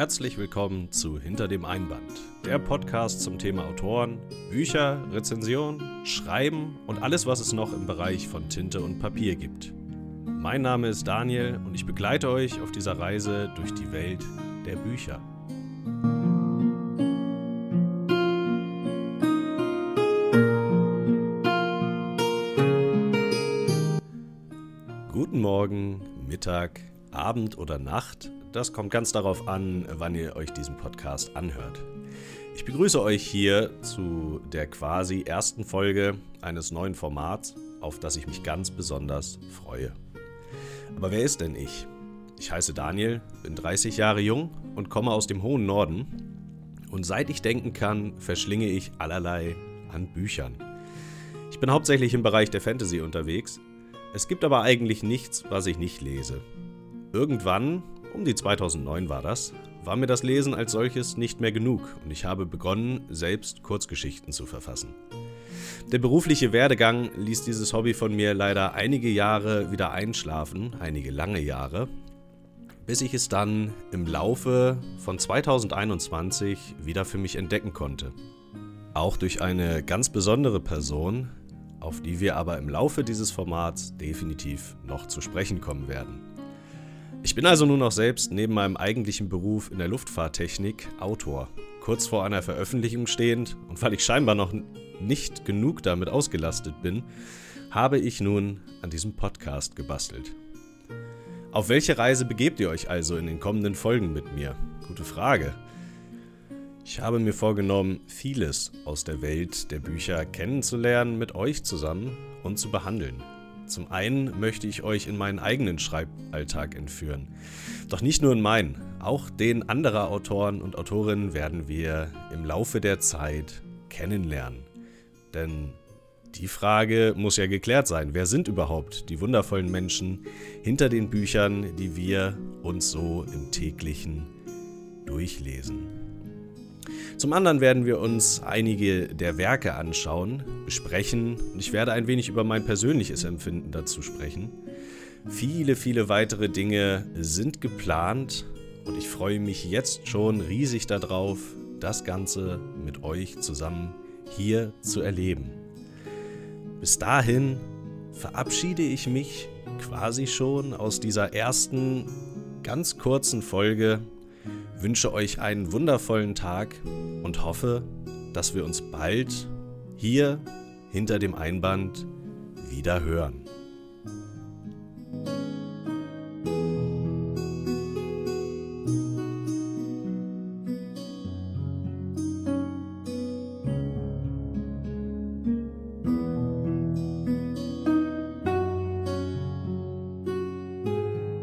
Herzlich willkommen zu Hinter dem Einband, der Podcast zum Thema Autoren, Bücher, Rezension, Schreiben und alles, was es noch im Bereich von Tinte und Papier gibt. Mein Name ist Daniel und ich begleite euch auf dieser Reise durch die Welt der Bücher. Guten Morgen, Mittag, Abend oder Nacht. Das kommt ganz darauf an, wann ihr euch diesen Podcast anhört. Ich begrüße euch hier zu der quasi ersten Folge eines neuen Formats, auf das ich mich ganz besonders freue. Aber wer ist denn ich? Ich heiße Daniel, bin 30 Jahre jung und komme aus dem hohen Norden. Und seit ich denken kann, verschlinge ich allerlei an Büchern. Ich bin hauptsächlich im Bereich der Fantasy unterwegs. Es gibt aber eigentlich nichts, was ich nicht lese. Irgendwann, um die 2009 war das, war mir das Lesen als solches nicht mehr genug und ich habe begonnen, selbst Kurzgeschichten zu verfassen. Der berufliche Werdegang ließ dieses Hobby von mir leider einige Jahre wieder einschlafen, einige lange Jahre, bis ich es dann im Laufe von 2021 wieder für mich entdecken konnte. Auch durch eine ganz besondere Person, auf die wir aber im Laufe dieses Formats definitiv noch zu sprechen kommen werden. Ich bin also nun auch selbst neben meinem eigentlichen Beruf in der Luftfahrttechnik Autor, kurz vor einer Veröffentlichung stehend und weil ich scheinbar noch nicht genug damit ausgelastet bin, habe ich nun an diesem Podcast gebastelt. Auf welche Reise begebt ihr euch also in den kommenden Folgen mit mir? Gute Frage. Ich habe mir vorgenommen, vieles aus der Welt der Bücher kennenzulernen mit euch zusammen und zu behandeln. Zum einen möchte ich euch in meinen eigenen Schreiballtag entführen. Doch nicht nur in meinen, auch den anderer Autoren und Autorinnen werden wir im Laufe der Zeit kennenlernen. Denn die Frage muss ja geklärt sein. Wer sind überhaupt die wundervollen Menschen hinter den Büchern, die wir uns so im täglichen durchlesen? Zum anderen werden wir uns einige der Werke anschauen, besprechen und ich werde ein wenig über mein persönliches Empfinden dazu sprechen. Viele, viele weitere Dinge sind geplant und ich freue mich jetzt schon riesig darauf, das Ganze mit euch zusammen hier zu erleben. Bis dahin verabschiede ich mich quasi schon aus dieser ersten ganz kurzen Folge wünsche euch einen wundervollen Tag und hoffe, dass wir uns bald hier hinter dem Einband wieder hören.